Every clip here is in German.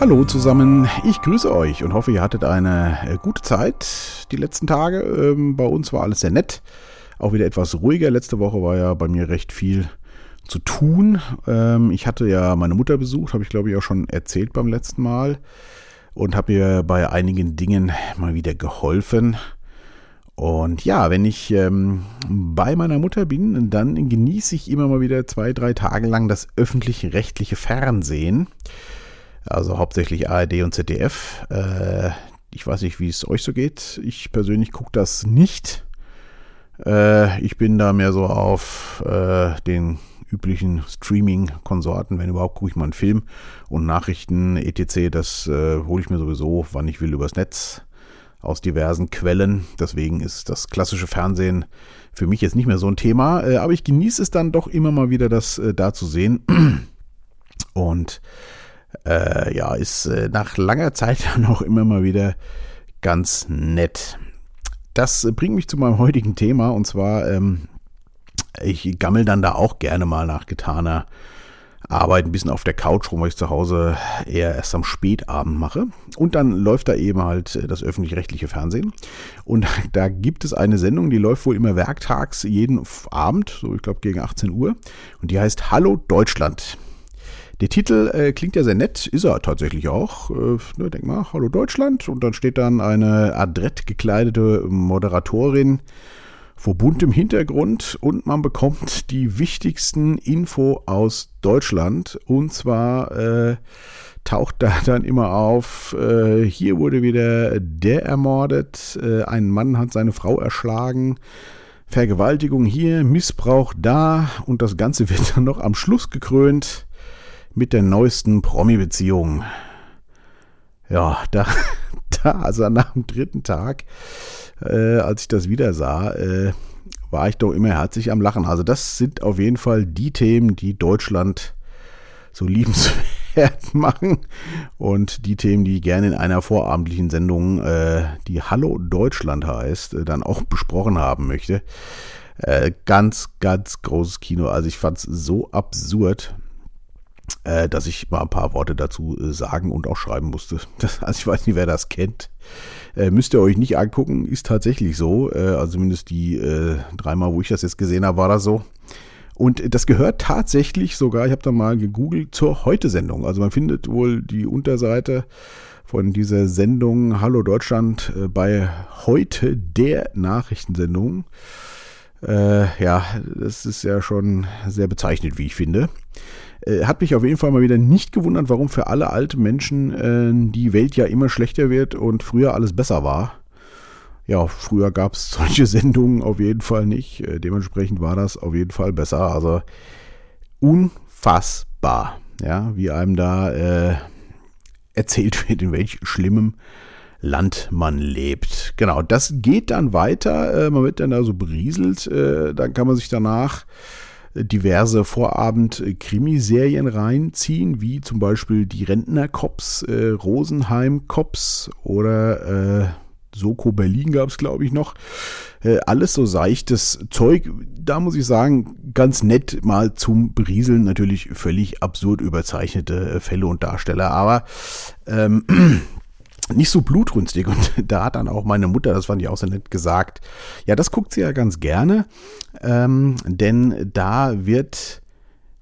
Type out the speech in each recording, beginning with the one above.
Hallo zusammen, ich grüße euch und hoffe, ihr hattet eine äh, gute Zeit die letzten Tage. Ähm, bei uns war alles sehr nett, auch wieder etwas ruhiger. Letzte Woche war ja bei mir recht viel zu tun. Ähm, ich hatte ja meine Mutter besucht, habe ich glaube ich auch schon erzählt beim letzten Mal und habe ihr bei einigen Dingen mal wieder geholfen. Und ja, wenn ich ähm, bei meiner Mutter bin, dann genieße ich immer mal wieder zwei, drei Tage lang das öffentlich-rechtliche Fernsehen. Also hauptsächlich ARD und ZDF. Äh, ich weiß nicht, wie es euch so geht. Ich persönlich gucke das nicht. Äh, ich bin da mehr so auf äh, den üblichen Streaming-Konsorten. Wenn überhaupt, gucke ich mal einen Film und Nachrichten, etc. Das äh, hole ich mir sowieso, wann ich will, übers Netz aus diversen Quellen. Deswegen ist das klassische Fernsehen für mich jetzt nicht mehr so ein Thema. Äh, aber ich genieße es dann doch immer mal wieder, das äh, da zu sehen. Und äh, ja, ist äh, nach langer Zeit dann auch immer mal wieder ganz nett. Das bringt mich zu meinem heutigen Thema und zwar, ähm, ich gammel dann da auch gerne mal nach getaner Arbeit ein bisschen auf der Couch rum, weil ich zu Hause eher erst am Spätabend mache. Und dann läuft da eben halt das öffentlich-rechtliche Fernsehen. Und da gibt es eine Sendung, die läuft wohl immer werktags jeden Abend, so ich glaube gegen 18 Uhr. Und die heißt Hallo Deutschland. Der Titel äh, klingt ja sehr nett, ist er tatsächlich auch. Äh, ne, denk mal, Hallo Deutschland. Und dann steht dann eine adrett gekleidete Moderatorin vor buntem Hintergrund und man bekommt die wichtigsten Info aus Deutschland. Und zwar äh, taucht da dann immer auf, äh, hier wurde wieder der ermordet, äh, ein Mann hat seine Frau erschlagen. Vergewaltigung hier, Missbrauch da und das Ganze wird dann noch am Schluss gekrönt mit der neuesten Promi-Beziehung. Ja, da, da, also nach dem dritten Tag, äh, als ich das wieder sah, äh, war ich doch immer herzlich am Lachen. Also das sind auf jeden Fall die Themen, die Deutschland so liebenswert machen und die Themen, die ich gerne in einer vorabendlichen Sendung, äh, die Hallo Deutschland heißt, äh, dann auch besprochen haben möchte. Äh, ganz, ganz großes Kino. Also ich fand es so absurd äh, dass ich mal ein paar Worte dazu äh, sagen und auch schreiben musste. Das, also ich weiß nicht, wer das kennt. Äh, müsst ihr euch nicht angucken, ist tatsächlich so. Äh, also zumindest die äh, dreimal, wo ich das jetzt gesehen habe, war das so. Und das gehört tatsächlich sogar, ich habe da mal gegoogelt, zur Heute-Sendung. Also man findet wohl die Unterseite von dieser Sendung Hallo Deutschland äh, bei heute der Nachrichtensendung. Äh, ja, das ist ja schon sehr bezeichnet, wie ich finde. Äh, hat mich auf jeden Fall mal wieder nicht gewundert, warum für alle alten Menschen äh, die Welt ja immer schlechter wird und früher alles besser war. Ja, früher gab es solche Sendungen auf jeden Fall nicht. Äh, dementsprechend war das auf jeden Fall besser. Also unfassbar, ja, wie einem da äh, erzählt wird, in welch schlimmem Land man lebt. Genau, das geht dann weiter. Äh, man wird dann da so berieselt. Äh, dann kann man sich danach diverse Vorabend-Krimiserien reinziehen, wie zum Beispiel die Rentner-Cops, äh, Rosenheim-Cops oder äh, Soko Berlin gab es, glaube ich, noch. Äh, alles so seichtes Zeug. Da muss ich sagen, ganz nett mal zum Berieseln. Natürlich völlig absurd überzeichnete äh, Fälle und Darsteller, aber ähm, nicht so blutrünstig. Und da hat dann auch meine Mutter, das fand ich auch sehr nett, gesagt, ja, das guckt sie ja ganz gerne, ähm, denn da wird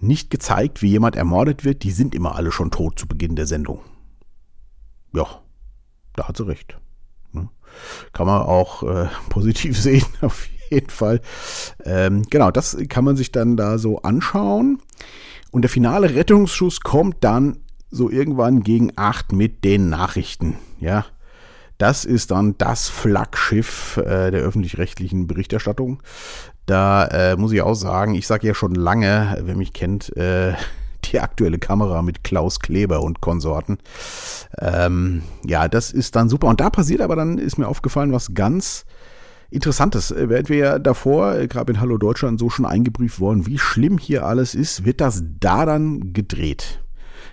nicht gezeigt, wie jemand ermordet wird. Die sind immer alle schon tot zu Beginn der Sendung. Ja, da hat sie recht. Ne? Kann man auch äh, positiv sehen, auf jeden Fall. Ähm, genau, das kann man sich dann da so anschauen. Und der finale Rettungsschuss kommt dann so irgendwann gegen acht mit den Nachrichten. Ja, das ist dann das Flaggschiff äh, der öffentlich-rechtlichen Berichterstattung. Da äh, muss ich auch sagen, ich sage ja schon lange, wer mich kennt, äh, die aktuelle Kamera mit Klaus Kleber und Konsorten. Ähm, ja, das ist dann super. Und da passiert aber dann, ist mir aufgefallen, was ganz Interessantes. Äh, während wir ja davor, äh, gerade in Hallo Deutschland, so schon eingebrieft worden, wie schlimm hier alles ist, wird das da dann gedreht.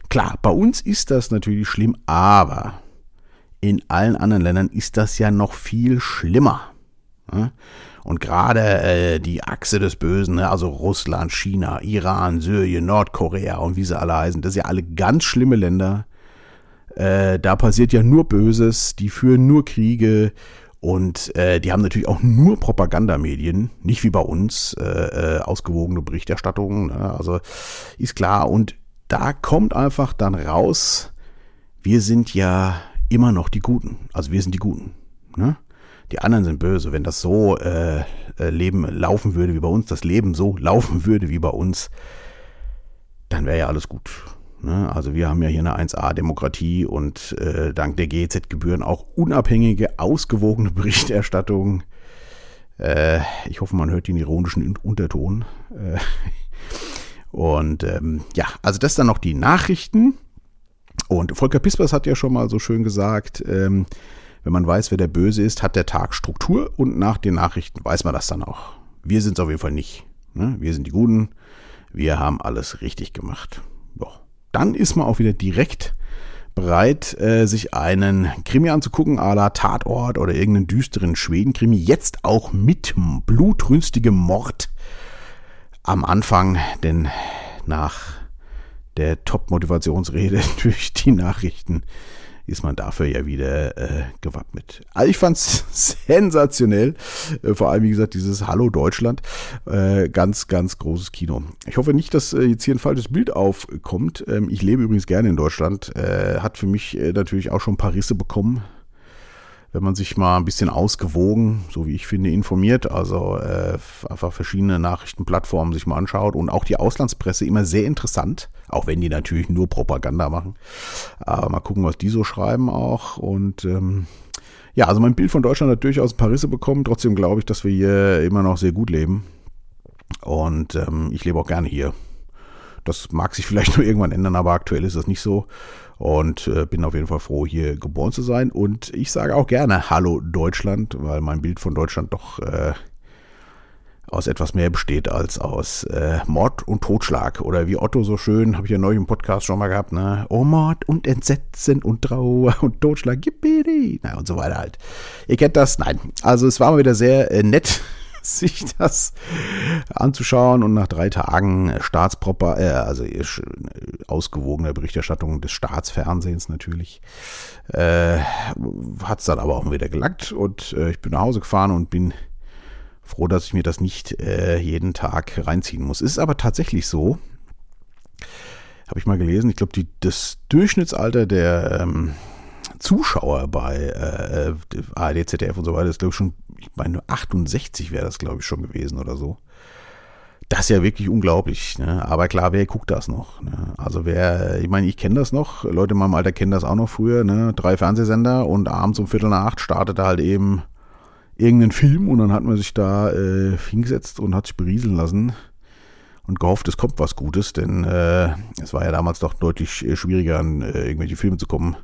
Klar, bei uns ist das natürlich schlimm, aber in allen anderen Ländern ist das ja noch viel schlimmer. Und gerade äh, die Achse des Bösen, ne, also Russland, China, Iran, Syrien, Nordkorea und wie sie alle heißen, das sind ja alle ganz schlimme Länder. Äh, da passiert ja nur Böses, die führen nur Kriege und äh, die haben natürlich auch nur Propagandamedien, nicht wie bei uns, äh, äh, ausgewogene Berichterstattungen. Ne? Also ist klar. Und da kommt einfach dann raus, wir sind ja immer noch die Guten. Also wir sind die Guten. Ne? Die anderen sind böse. Wenn das so äh, äh Leben laufen würde wie bei uns, das Leben so laufen würde wie bei uns, dann wäre ja alles gut. Ne? Also wir haben ja hier eine 1A-Demokratie und äh, dank der GEZ-Gebühren auch unabhängige, ausgewogene Berichterstattung. Äh, ich hoffe, man hört den ironischen Unterton. Und ähm, ja, also das dann noch die Nachrichten. Und Volker Pispers hat ja schon mal so schön gesagt, ähm, wenn man weiß, wer der Böse ist, hat der Tag Struktur und nach den Nachrichten weiß man das dann auch. Wir sind es auf jeden Fall nicht. Ne? Wir sind die Guten. Wir haben alles richtig gemacht. Doch. Dann ist man auch wieder direkt bereit, äh, sich einen Krimi anzugucken, à la Tatort oder irgendeinen düsteren Schweden-Krimi. Jetzt auch mit blutrünstigem Mord am Anfang, denn nach der Top-Motivationsrede durch die Nachrichten ist man dafür ja wieder äh, gewappnet. Also ich fand's sensationell. Äh, vor allem, wie gesagt, dieses Hallo Deutschland. Äh, ganz, ganz großes Kino. Ich hoffe nicht, dass äh, jetzt hier ein falsches Bild aufkommt. Ähm, ich lebe übrigens gerne in Deutschland. Äh, hat für mich äh, natürlich auch schon ein paar Risse bekommen wenn man sich mal ein bisschen ausgewogen, so wie ich finde, informiert, also äh, einfach verschiedene Nachrichtenplattformen sich mal anschaut und auch die Auslandspresse immer sehr interessant, auch wenn die natürlich nur Propaganda machen. Aber mal gucken, was die so schreiben auch und ähm, ja, also mein Bild von Deutschland hat durchaus ein paar Risse bekommen. Trotzdem glaube ich, dass wir hier immer noch sehr gut leben. Und ähm, ich lebe auch gerne hier. Das mag sich vielleicht nur irgendwann ändern, aber aktuell ist das nicht so und äh, bin auf jeden Fall froh, hier geboren zu sein. Und ich sage auch gerne Hallo Deutschland, weil mein Bild von Deutschland doch äh, aus etwas mehr besteht als aus äh, Mord und Totschlag. Oder wie Otto so schön, habe ich ja neu im Podcast schon mal gehabt, ne? Oh, Mord und Entsetzen und Trauer und Totschlag, Yippie, na und so weiter halt. Ihr kennt das? Nein. Also es war mal wieder sehr äh, nett sich das anzuschauen und nach drei Tagen Staatsproper, äh, also ausgewogener Berichterstattung des Staatsfernsehens natürlich, äh, hat es dann aber auch wieder gelackt und äh, ich bin nach Hause gefahren und bin froh, dass ich mir das nicht äh, jeden Tag reinziehen muss. Ist aber tatsächlich so, habe ich mal gelesen, ich glaube, das Durchschnittsalter der ähm, Zuschauer bei äh, ARD, ZDF und so weiter ist, glaube ich, schon, ich meine, 68 wäre das, glaube ich, schon gewesen oder so. Das ist ja wirklich unglaublich. Ne? Aber klar, wer guckt das noch? Ne? Also wer, ich meine, ich kenne das noch. Leute in meinem Alter kennen das auch noch früher. Ne? Drei Fernsehsender und abends um Viertel nach acht startete halt eben irgendein Film und dann hat man sich da äh, hingesetzt und hat sich berieseln lassen und gehofft, es kommt was Gutes, denn äh, es war ja damals doch deutlich äh, schwieriger, an äh, irgendwelche Filme zu kommen,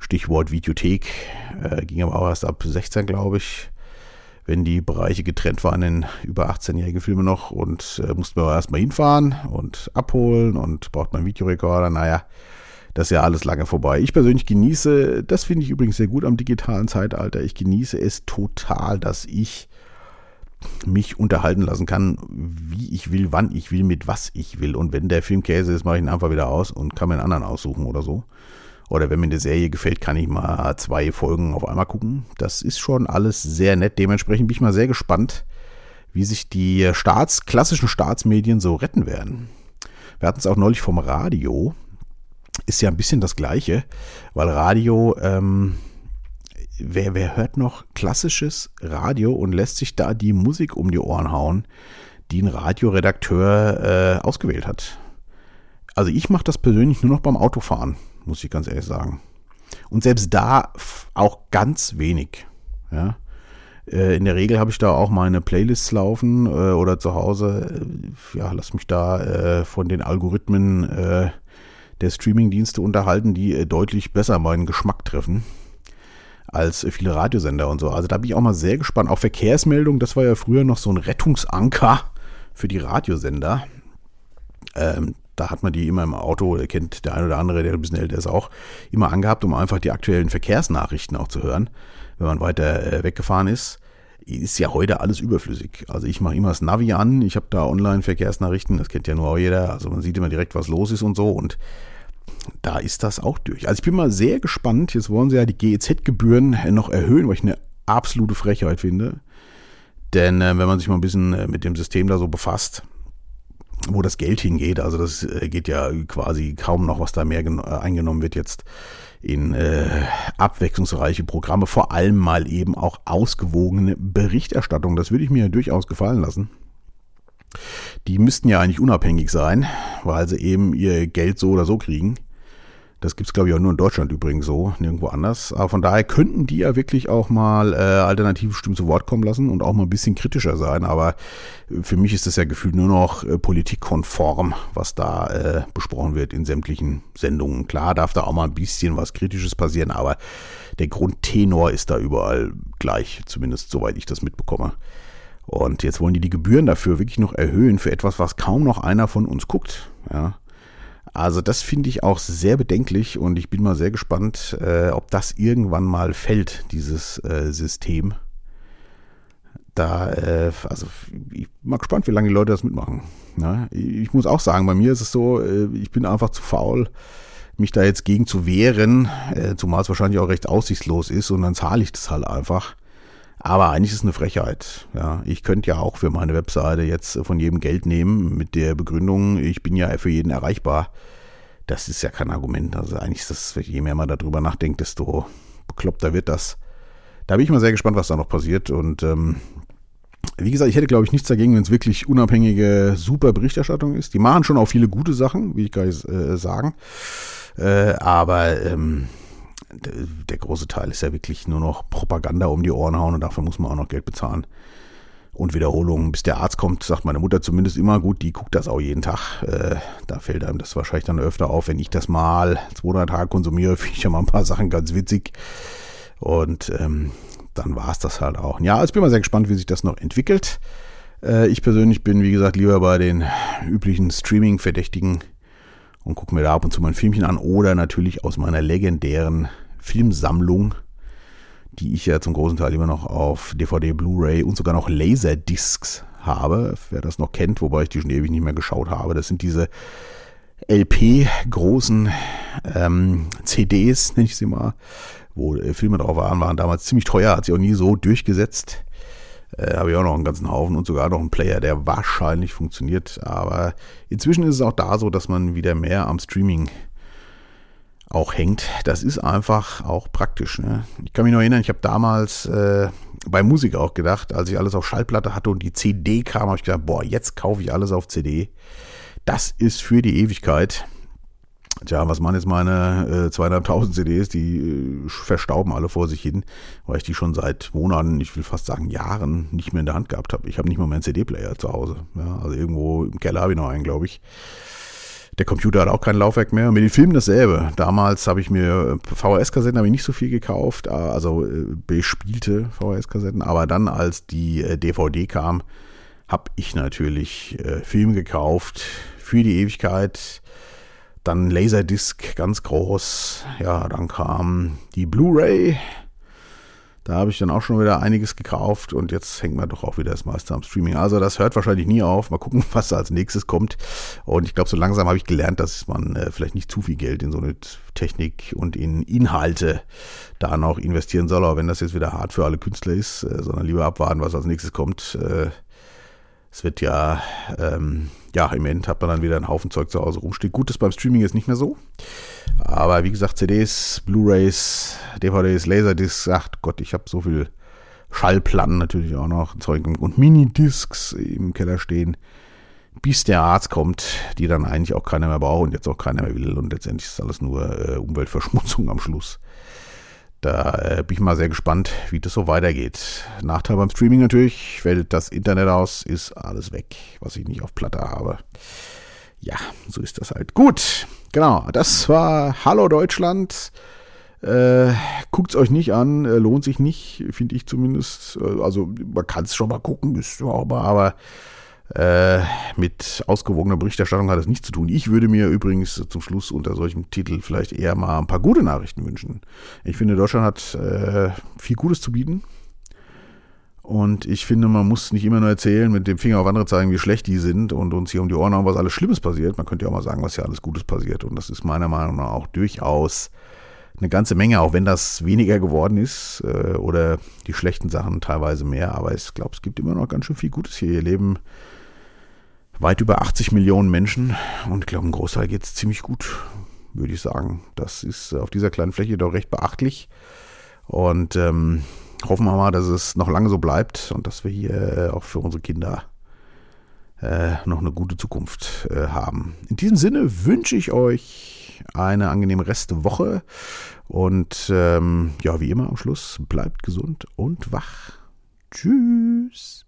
Stichwort Videothek, äh, ging aber auch erst ab 16, glaube ich, wenn die Bereiche getrennt waren in über 18-jährige Filme noch und äh, mussten wir erstmal hinfahren und abholen und braucht man Videorekorder. Naja, das ist ja alles lange vorbei. Ich persönlich genieße, das finde ich übrigens sehr gut am digitalen Zeitalter, ich genieße es total, dass ich mich unterhalten lassen kann, wie ich will, wann ich will, mit was ich will. Und wenn der Film Käse ist, mache ich ihn einfach wieder aus und kann mir einen anderen aussuchen oder so. Oder wenn mir eine Serie gefällt, kann ich mal zwei Folgen auf einmal gucken. Das ist schon alles sehr nett. Dementsprechend bin ich mal sehr gespannt, wie sich die Staats, klassischen Staatsmedien so retten werden. Wir hatten es auch neulich vom Radio. Ist ja ein bisschen das Gleiche, weil Radio, ähm, wer, wer hört noch klassisches Radio und lässt sich da die Musik um die Ohren hauen, die ein Radioredakteur äh, ausgewählt hat? Also ich mache das persönlich nur noch beim Autofahren muss ich ganz ehrlich sagen. Und selbst da auch ganz wenig. Ja. Äh, in der Regel habe ich da auch meine Playlists laufen äh, oder zu Hause, äh, ja, lass mich da von den Algorithmen der Streamingdienste unterhalten, die deutlich besser meinen Geschmack treffen als viele Radiosender und so. Also da bin ich auch mal sehr gespannt. Auch Verkehrsmeldungen, das war ja früher noch so ein Rettungsanker für die Radiosender. Ähm, da hat man die immer im Auto, kennt der eine oder andere, der ein bisschen älter ist, auch immer angehabt, um einfach die aktuellen Verkehrsnachrichten auch zu hören, wenn man weiter äh, weggefahren ist. Ist ja heute alles überflüssig. Also ich mache immer das Navi an, ich habe da Online-Verkehrsnachrichten, das kennt ja nur auch jeder. Also man sieht immer direkt, was los ist und so. Und da ist das auch durch. Also ich bin mal sehr gespannt. Jetzt wollen sie ja die GEZ-Gebühren noch erhöhen, was ich eine absolute Frechheit finde. Denn äh, wenn man sich mal ein bisschen äh, mit dem System da so befasst, wo das Geld hingeht, also das äh, geht ja quasi kaum noch, was da mehr äh, eingenommen wird jetzt in äh, abwechslungsreiche Programme, vor allem mal eben auch ausgewogene Berichterstattung. Das würde ich mir durchaus gefallen lassen. Die müssten ja eigentlich unabhängig sein, weil sie eben ihr Geld so oder so kriegen. Das gibt's glaube ich, auch nur in Deutschland übrigens so, nirgendwo anders. Aber von daher könnten die ja wirklich auch mal äh, alternative Stimmen zu Wort kommen lassen und auch mal ein bisschen kritischer sein. Aber für mich ist das ja gefühlt nur noch äh, politikkonform, was da äh, besprochen wird in sämtlichen Sendungen. Klar darf da auch mal ein bisschen was Kritisches passieren, aber der Grundtenor ist da überall gleich, zumindest soweit ich das mitbekomme. Und jetzt wollen die die Gebühren dafür wirklich noch erhöhen für etwas, was kaum noch einer von uns guckt. Ja. Also das finde ich auch sehr bedenklich und ich bin mal sehr gespannt, äh, ob das irgendwann mal fällt, dieses äh, System. Da, äh, also ich bin mal gespannt, wie lange die Leute das mitmachen. Ja, ich muss auch sagen, bei mir ist es so, äh, ich bin einfach zu faul, mich da jetzt gegen zu wehren, äh, zumal es wahrscheinlich auch recht aussichtslos ist und dann zahle ich das halt einfach. Aber eigentlich ist es eine Frechheit. Ja, ich könnte ja auch für meine Webseite jetzt von jedem Geld nehmen mit der Begründung, ich bin ja für jeden erreichbar. Das ist ja kein Argument. Also eigentlich ist das, je mehr man darüber nachdenkt, desto bekloppter wird das. Da bin ich mal sehr gespannt, was da noch passiert. Und ähm, wie gesagt, ich hätte, glaube ich, nichts dagegen, wenn es wirklich unabhängige, super Berichterstattung ist. Die machen schon auch viele gute Sachen, wie ich gar nicht äh, sagen. Äh, aber ähm, der große Teil ist ja wirklich nur noch Propaganda um die Ohren hauen und dafür muss man auch noch Geld bezahlen. Und Wiederholungen, bis der Arzt kommt, sagt meine Mutter zumindest immer, gut, die guckt das auch jeden Tag. Äh, da fällt einem das wahrscheinlich dann öfter auf. Wenn ich das mal zwei, drei Tage konsumiere, finde ich ja mal ein paar Sachen ganz witzig. Und ähm, dann war es das halt auch. Ja, also ich bin mal sehr gespannt, wie sich das noch entwickelt. Äh, ich persönlich bin, wie gesagt, lieber bei den üblichen Streaming-Verdächtigen und gucke mir da ab und zu mal ein Filmchen an oder natürlich aus meiner legendären Filmsammlung, die ich ja zum großen Teil immer noch auf DVD, Blu-ray und sogar noch Laserdiscs habe, wer das noch kennt, wobei ich die schon ewig nicht mehr geschaut habe. Das sind diese LP-großen ähm, CDs, nenne ich sie mal, wo äh, Filme drauf waren, waren damals ziemlich teuer, hat sich auch nie so durchgesetzt. Äh, habe ich auch noch einen ganzen Haufen und sogar noch einen Player, der wahrscheinlich funktioniert. Aber inzwischen ist es auch da so, dass man wieder mehr am Streaming auch hängt. Das ist einfach auch praktisch. Ne? Ich kann mich noch erinnern, ich habe damals äh, bei Musik auch gedacht, als ich alles auf Schallplatte hatte und die CD kam, habe ich gedacht, boah, jetzt kaufe ich alles auf CD. Das ist für die Ewigkeit. Tja, was machen jetzt meine äh, zweieinhalbtausend CDs? Die äh, verstauben alle vor sich hin, weil ich die schon seit Monaten, ich will fast sagen Jahren, nicht mehr in der Hand gehabt habe. Ich habe nicht mal meinen CD-Player zu Hause. Ja, also irgendwo im Keller habe ich noch einen, glaube ich. Der Computer hat auch kein Laufwerk mehr. Mit den Filmen dasselbe. Damals habe ich mir äh, VHS-Kassetten habe ich nicht so viel gekauft, äh, also äh, bespielte VHS-Kassetten. Aber dann, als die DVD kam, habe ich natürlich äh, Filme gekauft für die Ewigkeit dann Laserdisc ganz groß. Ja, dann kam die Blu-ray. Da habe ich dann auch schon wieder einiges gekauft und jetzt hängt man doch auch wieder das meiste am Streaming. Also das hört wahrscheinlich nie auf. Mal gucken, was als nächstes kommt. Und ich glaube, so langsam habe ich gelernt, dass man äh, vielleicht nicht zu viel Geld in so eine Technik und in Inhalte da noch investieren soll. Aber wenn das jetzt wieder hart für alle Künstler ist, äh, sondern lieber abwarten, was als nächstes kommt. Äh, es wird ja, ähm, ja, im End hat man dann wieder einen Haufen Zeug zu Hause rumstehen. Gut, das beim Streaming ist nicht mehr so. Aber wie gesagt, CDs, Blu-rays, DVDs, Laserdiscs, ach Gott, ich habe so viel Schallplatten natürlich auch noch Zeug und Minidiscs im Keller stehen, bis der Arzt kommt, die dann eigentlich auch keiner mehr braucht und jetzt auch keiner mehr will. Und letztendlich ist alles nur äh, Umweltverschmutzung am Schluss. Da äh, bin ich mal sehr gespannt, wie das so weitergeht. Nachteil beim Streaming natürlich, fällt das Internet aus, ist alles weg, was ich nicht auf Platte habe. Ja, so ist das halt. Gut, genau, das war Hallo Deutschland. Äh, Guckt es euch nicht an, äh, lohnt sich nicht, finde ich zumindest. Äh, also man kann es schon mal gucken, ist überhaupt aber äh, mit ausgewogener Berichterstattung hat es nichts zu tun. Ich würde mir übrigens zum Schluss unter solchem Titel vielleicht eher mal ein paar gute Nachrichten wünschen. Ich finde, Deutschland hat äh, viel Gutes zu bieten. Und ich finde, man muss nicht immer nur erzählen, mit dem Finger auf andere zeigen, wie schlecht die sind und uns hier um die Ohren hauen, was alles Schlimmes passiert. Man könnte ja auch mal sagen, was ja alles Gutes passiert. Und das ist meiner Meinung nach auch durchaus eine ganze Menge, auch wenn das weniger geworden ist äh, oder die schlechten Sachen teilweise mehr. Aber ich glaube, es gibt immer noch ganz schön viel Gutes hier. Hier leben weit über 80 Millionen Menschen und ich glaube, ein Großteil geht es ziemlich gut, würde ich sagen. Das ist auf dieser kleinen Fläche doch recht beachtlich. Und ähm, hoffen wir mal, dass es noch lange so bleibt und dass wir hier äh, auch für unsere Kinder äh, noch eine gute Zukunft äh, haben. In diesem Sinne wünsche ich euch eine angenehme Restwoche und ähm, ja, wie immer am Schluss, bleibt gesund und wach. Tschüss.